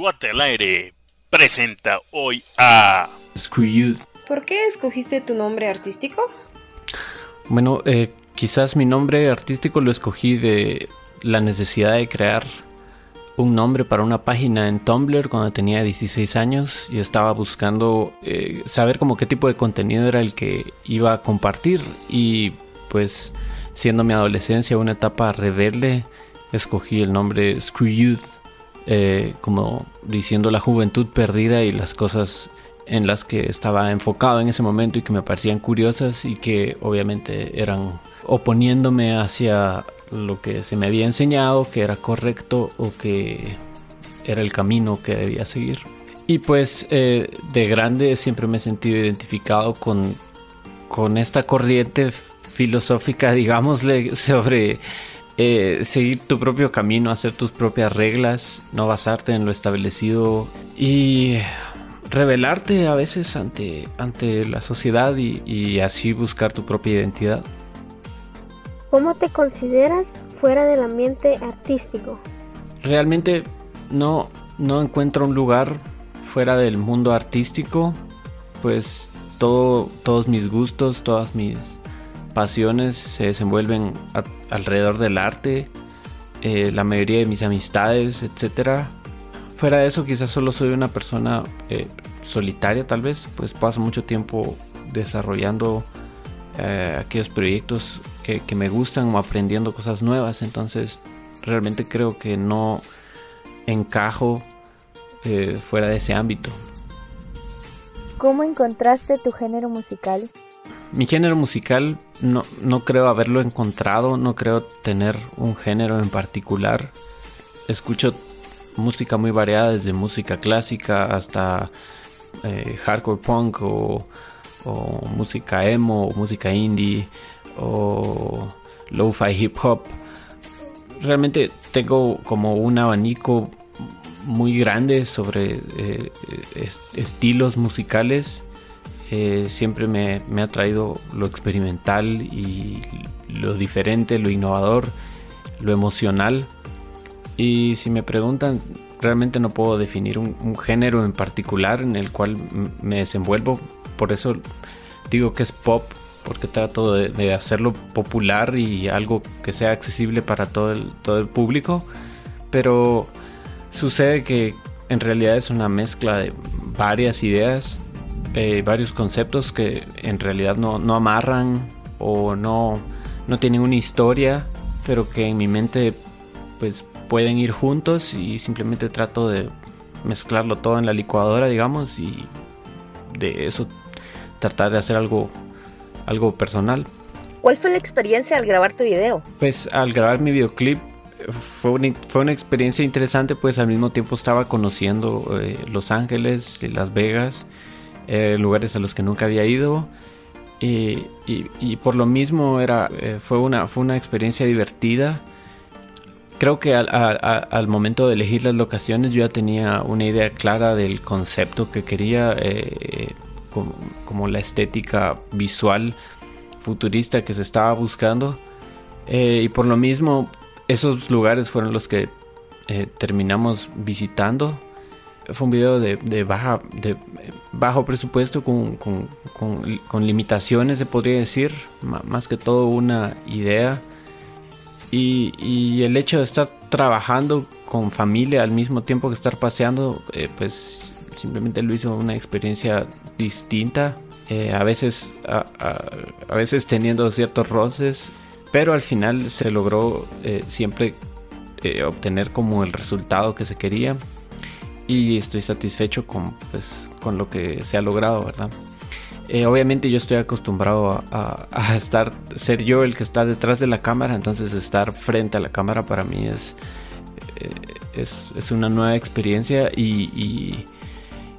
Guate al aire presenta hoy a Screw Youth. ¿Por qué escogiste tu nombre artístico? Bueno, eh, quizás mi nombre artístico lo escogí de la necesidad de crear un nombre para una página en Tumblr cuando tenía 16 años y estaba buscando eh, saber como qué tipo de contenido era el que iba a compartir y pues siendo mi adolescencia una etapa rebelde escogí el nombre Screw Youth eh, como diciendo la juventud perdida y las cosas en las que estaba enfocado en ese momento y que me parecían curiosas y que obviamente eran oponiéndome hacia lo que se me había enseñado que era correcto o que era el camino que debía seguir. Y pues eh, de grande siempre me he sentido identificado con, con esta corriente filosófica, digámosle, sobre eh, seguir tu propio camino, hacer tus propias reglas, no basarte en lo establecido y revelarte a veces ante, ante la sociedad y, y así buscar tu propia identidad. ¿Cómo te consideras fuera del ambiente artístico? Realmente no, no encuentro un lugar fuera del mundo artístico, pues todo, todos mis gustos, todas mis pasiones se desenvuelven alrededor del arte, eh, la mayoría de mis amistades, etc. Fuera de eso quizás solo soy una persona eh, solitaria tal vez, pues paso mucho tiempo desarrollando eh, aquellos proyectos que, me gustan o aprendiendo cosas nuevas, entonces realmente creo que no encajo fuera de ese ámbito. ¿Cómo encontraste tu género musical? Mi género musical no, no creo haberlo encontrado, no creo tener un género en particular. Escucho música muy variada, desde música clásica hasta eh, hardcore punk o, música emo, o música indie o lo-fi hip hop. Realmente tengo como un abanico muy grande sobre eh, est- estilos musicales. Eh, siempre me, me ha traído lo experimental y lo diferente, lo innovador, lo emocional. Y si me preguntan, realmente no puedo definir un, género en particular en el cual me desenvuelvo. Por eso digo que es pop, porque trato de, de hacerlo popular y algo que sea accesible para todo el, todo el público. Pero sucede que en realidad es una mezcla de varias ideas, eh, varios conceptos que en realidad no, no amarran o no, no tienen una historia, pero que en mi mente pues pueden ir juntos y simplemente trato de mezclarlo todo en la licuadora, digamos, y de eso tratar de hacer algo, algo personal. ¿Cuál fue la experiencia al grabar tu video? Pues al grabar mi videoclip fue una, fue una experiencia interesante, pues al mismo tiempo estaba conociendo eh, Los Ángeles y Las Vegas, eh, lugares a los que nunca había ido. Y, por lo mismo era, eh, fue, una, fue una experiencia divertida. Creo que al, momento de elegir las locaciones yo ya tenía una idea clara del concepto que quería, eh, como, como la estética visual futurista que se estaba buscando. Y por lo mismo, esos lugares fueron los que terminamos visitando. Fue un video de, baja, de bajo presupuesto con, con- con- limitaciones, se podría decir. Más que todo una idea. Y, y el hecho de estar trabajando con familia al mismo tiempo que estar paseando, eh, pues simplemente lo hizo una experiencia distinta. Eh, a veces a, a- a veces teniendo ciertos roces, pero al final se logró eh, siempre obtener como el resultado que se quería y estoy satisfecho con pues con lo que se ha logrado, ¿verdad? Eh, obviamente yo estoy acostumbrado a, a- a estar, ser yo el que está detrás de la cámara, entonces estar frente a la cámara para mí es, eh, es, es una nueva experiencia y, y-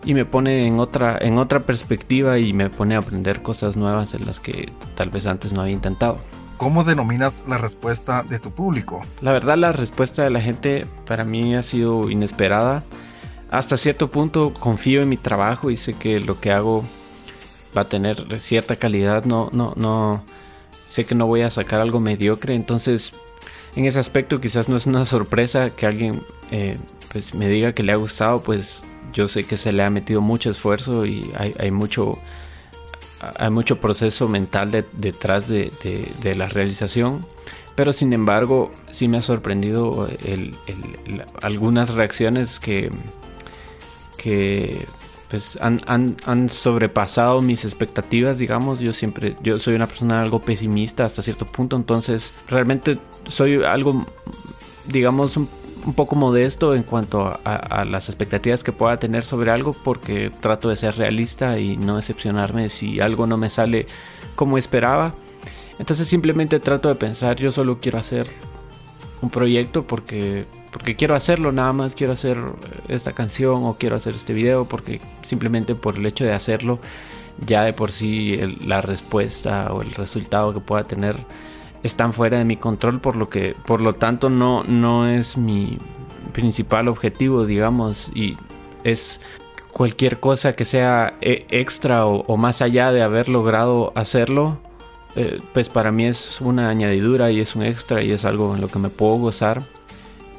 y me pone en otra, en otra perspectiva y me pone a aprender cosas nuevas en las que tal vez antes no había intentado. ¿Cómo denominas la respuesta de tu público? La verdad la respuesta de la gente para mí ha sido inesperada. Hasta cierto punto confío en mi trabajo y sé que lo que hago va a tener cierta calidad. No, no, no. Sé que no voy a sacar algo mediocre. Entonces en ese aspecto quizás no es una sorpresa que alguien eh, pues me diga que le ha gustado, pues yo sé que se le ha metido mucho esfuerzo y hay, mucho hay mucho proceso mental detrás de, la realización. Pero sin embargo, sí me ha sorprendido algunas reacciones que, que pues han, sobrepasado mis expectativas, digamos. Yo siempre, yo soy una persona algo pesimista hasta cierto punto, entonces realmente soy algo, digamos, un, poco modesto en cuanto a, las expectativas que pueda tener sobre algo, porque trato de ser realista y no decepcionarme si algo no me sale como esperaba. Entonces simplemente trato de pensar, yo solo quiero hacer un proyecto porque porque quiero hacerlo nada más quiero hacer esta canción o quiero hacer este video porque simplemente por el hecho de hacerlo ya de por sí la respuesta o el resultado que pueda tener están fuera de mi control por lo que por lo tanto no no es mi principal objetivo digamos y es cualquier cosa que sea e, extra o más allá de haber logrado hacerlo eh, pues para mí es una añadidura y es un extra y es algo en lo que me puedo gozar.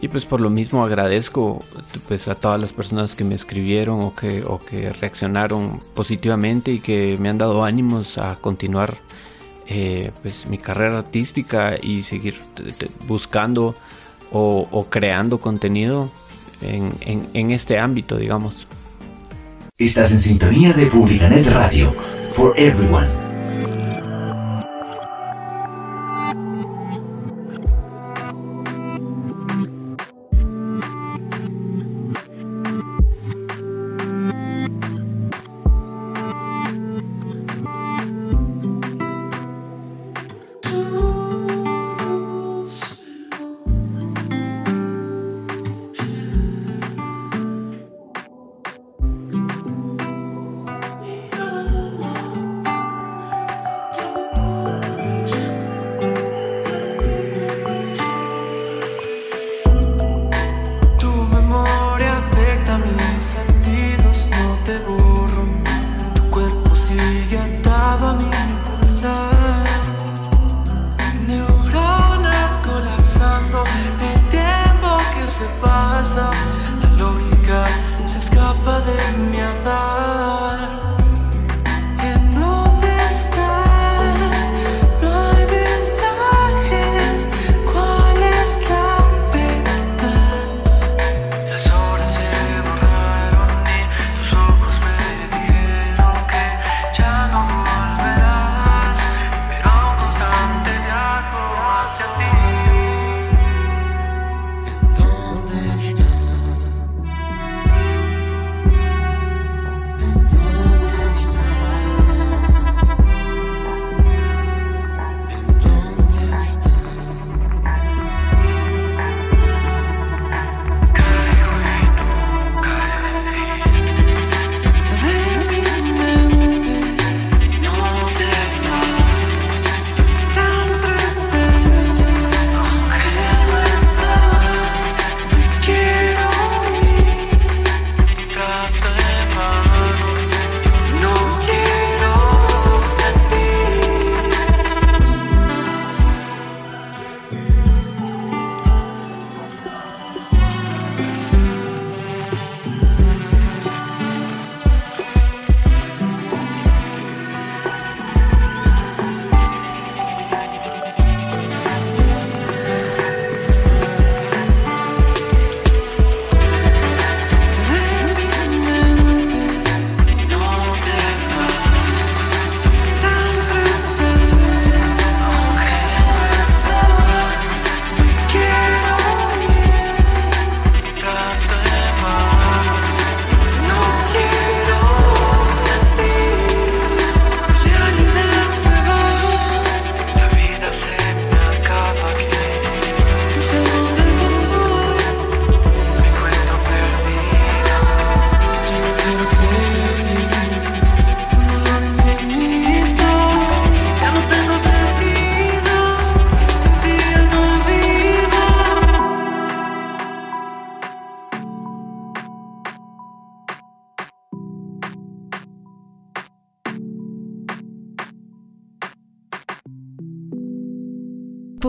Y pues por lo mismo agradezco pues a todas las personas que me escribieron o que, o que reaccionaron positivamente y que me han dado ánimos a continuar eh, pues mi carrera artística y seguir buscando o, creando contenido en, en este ámbito, digamos. Estás en sintonía de Publicanet Radio, for everyone.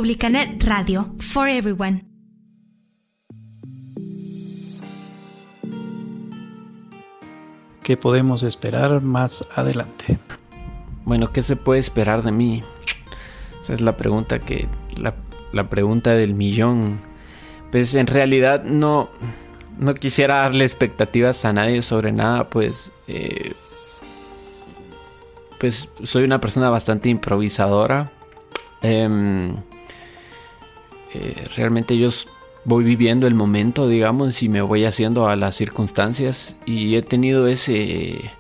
Publicanet Radio, for everyone. ¿Qué podemos esperar más adelante? Bueno, ¿qué se puede esperar de mí? Esa es la pregunta que. La, la pregunta del millón. Pues en realidad no. No quisiera darle expectativas a nadie sobre nada, pues. Eh, pues soy una persona bastante improvisadora. Em, eh, realmente yo voy viviendo el momento, digamos, y me voy haciendo a las circunstancias. Y he tenido ese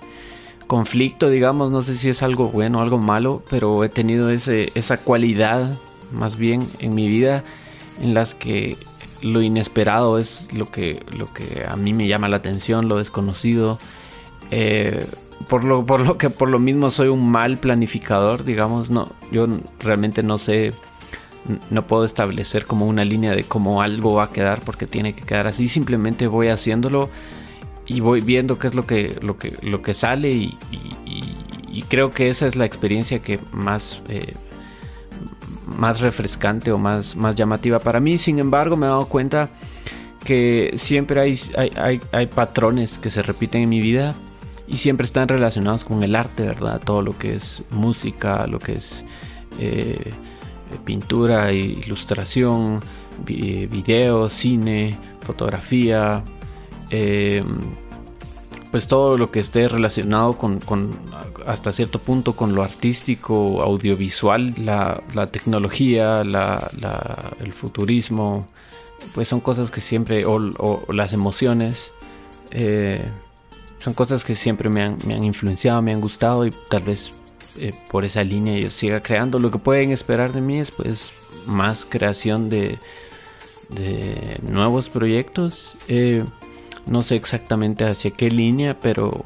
conflicto, digamos, no sé si es algo bueno o algo malo, pero he tenido ese, esa cualidad, más bien, en mi vida, en las que lo inesperado es lo que, lo que a mí me llama la atención, lo desconocido. Eh, por lo, por lo que por lo mismo soy un mal planificador, digamos, no, yo realmente no sé no puedo establecer como una línea de cómo algo va a quedar porque tiene que quedar así. Simplemente voy haciéndolo y voy viendo qué es lo que, lo que, lo que sale y, creo que esa es la experiencia que más, eh, más refrescante o más, más llamativa para mí. Sin embargo, me he dado cuenta que siempre hay, hay, hay, patrones que se repiten en mi vida y siempre están relacionados con el arte, ¿verdad? Todo lo que es música, lo que es... Eh, pintura, ilustración, video, cine, fotografía, em, pues todo lo que esté relacionado con, hasta cierto punto con lo artístico, audiovisual, la, tecnología, el futurismo, pues son cosas que siempre, o, las emociones, eh, son cosas que siempre me han, me han influenciado, me han gustado y tal vez eh, por esa línea yo siga creando. Lo que pueden esperar de mí es pues más creación de, de nuevos proyectos. Eh, no sé exactamente hacia qué línea, pero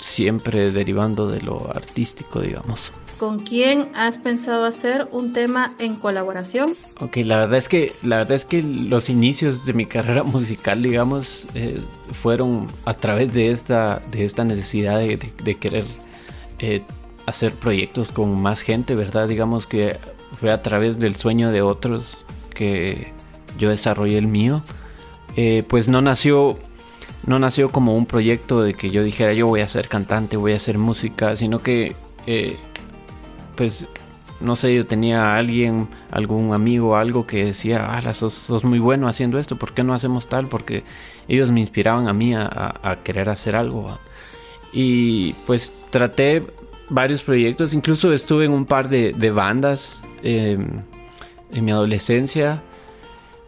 siempre derivando de lo artístico, digamos. ¿Con quién has pensado hacer un tema en colaboración? Ok, la verdad es que la verdad es que los inicios de mi carrera musical, digamos, eh, fueron a través de esta de esta necesidad de, de, querer eh, hacer proyectos con más gente, ¿verdad? Digamos que fue a través del sueño de otros que yo desarrollé el mío. Eh, pues no nació, no nació como un proyecto de que yo dijera yo voy a ser cantante, voy a hacer música, sino que, eh, pues, no sé, yo tenía alguien, algún amigo, algo que decía, ah, sos, sos, muy bueno haciendo esto, ¿por qué no hacemos tal? Porque ellos me inspiraban a mí a, querer hacer algo. Y pues traté varios proyectos, incluso estuve en un par de, bandas em, en mi adolescencia.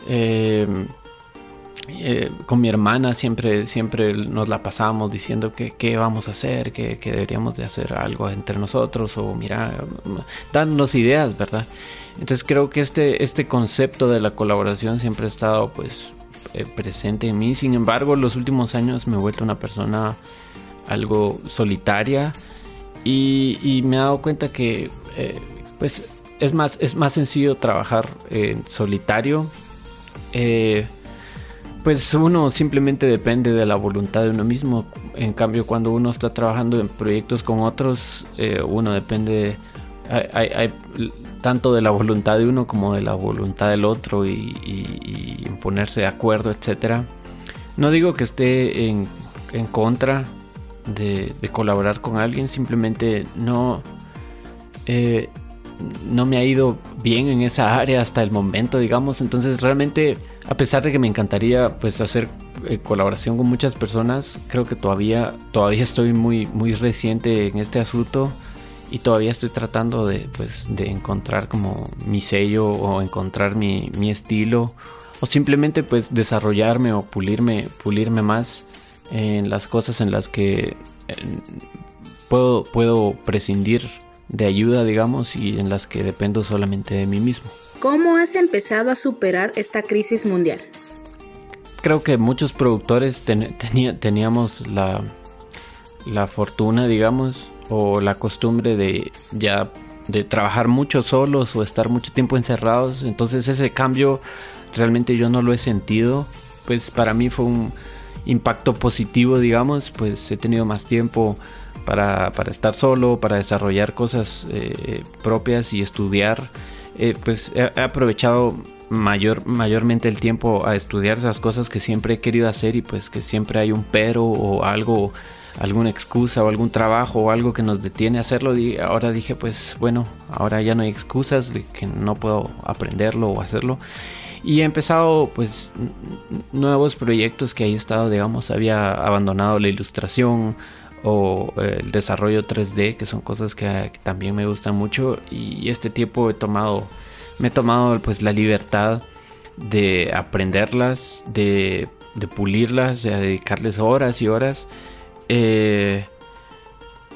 Em, eh, con mi hermana siempre, siempre nos la pasábamos diciendo que qué vamos a hacer, que, deberíamos de hacer algo entre nosotros o mira, dándonos ideas, ¿verdad? Entonces creo que este, este concepto de la colaboración siempre ha estado pues eh, presente en mí. Sin embargo, los últimos años me he vuelto una persona algo solitaria y, me he dado cuenta que eh, pues es más, es más sencillo trabajar en solitario. Eh, pues uno simplemente depende de la voluntad de uno mismo. En cambio, cuando uno está trabajando en proyectos con otros, eh, uno depende hay, tanto de la voluntad de uno como de la voluntad del otro y, ponerse de acuerdo, etcétera. No digo que esté en, en contra de, colaborar con alguien, simplemente no, eh, no me ha ido bien en esa área hasta el momento, digamos. Entonces realmente, a pesar de que me encantaría pues hacer eh, colaboración con muchas personas, creo que todavía, todavía estoy muy, muy reciente en este asunto y todavía estoy tratando de, pues, de encontrar como mi sello o encontrar mi, mi estilo o simplemente pues desarrollarme o pulirme, pulirme más en las cosas en las que puedo, puedo prescindir de ayuda, digamos, y en las que dependo solamente de mí mismo. ¿Cómo has empezado a superar esta crisis mundial? Creo que muchos productores teníamos la, la fortuna, digamos, o la costumbre de ya de trabajar mucho solos o estar mucho tiempo encerrados. Entonces ese cambio realmente yo no lo he sentido. Pues para mí fue un, impacto positivo, digamos, pues he tenido más tiempo para, estar solo, para desarrollar cosas eh, propias y estudiar. eh, pues he, aprovechado mayor, mayormente el tiempo a estudiar esas cosas que siempre he querido hacer y pues que siempre hay un pero o algo, alguna excusa o algún trabajo o algo que nos detiene hacerlo. Y ahora dije pues bueno, ahora ya no hay excusas de que no puedo aprenderlo o hacerlo. Y he empezado pues nuevos proyectos que ahí he estado, digamos, había abandonado la ilustración o eh, el desarrollo 3D, que son cosas que, también me gustan mucho. Y este tiempo he tomado, me he tomado pues la libertad de aprenderlas, de, pulirlas, de dedicarles horas y horas. Eh,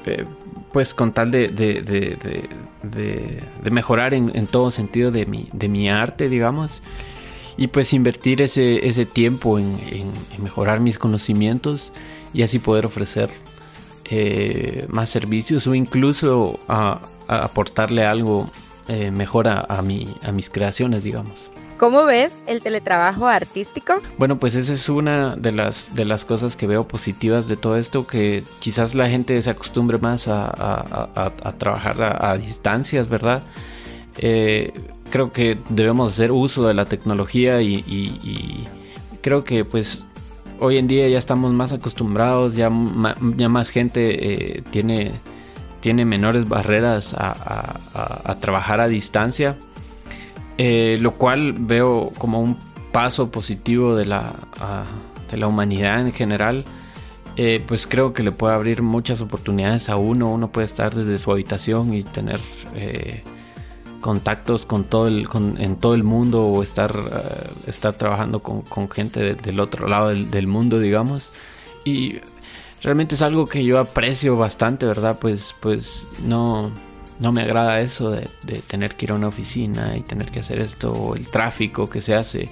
eh, pues con tal de, de, de, de mejorar en, en, todo sentido de mi, de mi arte, digamos y pues invertir ese, ese tiempo en, mejorar mis conocimientos y así poder ofrecer eh, más servicios o incluso a, aportarle algo eh, mejor a, a, mi, a mis creaciones, digamos. ¿Cómo ves el teletrabajo artístico? Bueno, pues esa es una de las, de las cosas que veo positivas de todo esto, que quizás la gente se acostumbre más a, a trabajar a, distancias, ¿verdad? Eh, creo que debemos hacer uso de la tecnología y, creo que pues hoy en día ya estamos más acostumbrados, ya, más gente eh, tiene, tiene menores barreras a, trabajar a distancia, eh, lo cual veo como un paso positivo de la, de la humanidad en general. Eh, pues creo que le puede abrir muchas oportunidades a uno. Uno puede estar desde su habitación y tener contactos con todo el, en todo el mundo o estar, eh, estar trabajando con, gente del otro lado del, mundo, digamos. Y realmente es algo que yo aprecio bastante, ¿verdad? Pues, pues no, no me agrada eso de, de, tener que ir a una oficina y tener que hacer esto, o el tráfico que se hace.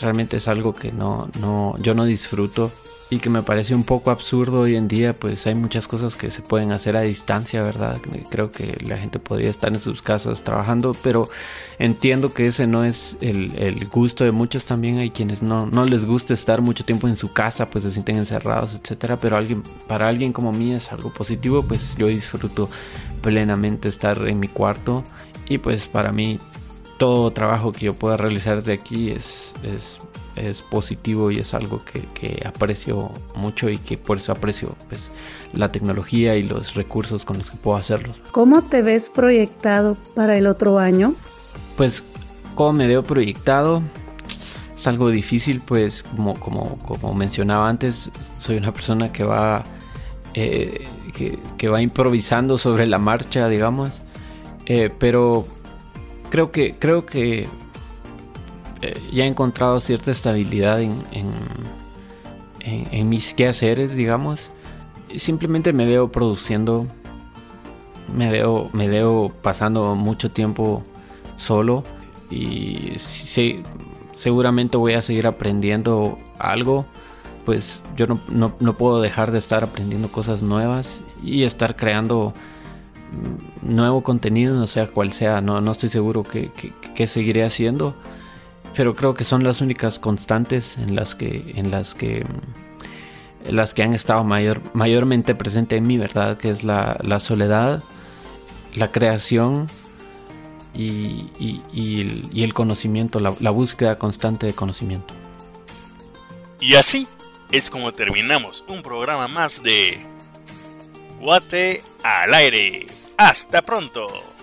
Realmente es algo que no, no, yo no disfruto y que me parece un poco absurdo hoy en día, pues hay muchas cosas que se pueden hacer a distancia, ¿verdad? Creo que la gente podría estar en sus casas trabajando, pero entiendo que ese no es el, gusto de muchos también. Hay quienes no, no les gusta estar mucho tiempo en su casa, pues se sienten encerrados, etcétera. Pero alguien, para alguien como mí es algo positivo, pues yo disfruto plenamente estar en mi cuarto y pues para mí todo trabajo que yo pueda realizar de aquí es, es es positivo y es algo que, aprecio mucho y que por eso aprecio pues, la tecnología y los recursos con los que puedo hacerlo. ¿Cómo te ves proyectado para el otro año? Pues, ¿cómo me veo proyectado? Es algo difícil, pues, como, como, como mencionaba antes, soy una persona que va, eh, que, va improvisando sobre la marcha, digamos, eh, pero creo que, creo que eh, ya he encontrado cierta estabilidad en, en, mis quehaceres, digamos. Simplemente me veo produciendo, me veo, me veo pasando mucho tiempo solo y seguramente voy a seguir aprendiendo algo. Pues yo no, no, puedo dejar de estar aprendiendo cosas nuevas y estar creando nuevo contenido, no sea cual sea, no, no estoy seguro que seguiré haciendo pero creo que son las únicas constantes en las que en las que las que han estado mayor, mayormente presente en mí, ¿verdad? Que es la, soledad, la creación y, el, conocimiento, la, la búsqueda constante de conocimiento. Y así es como terminamos un programa más de Guate al aire. Hasta pronto.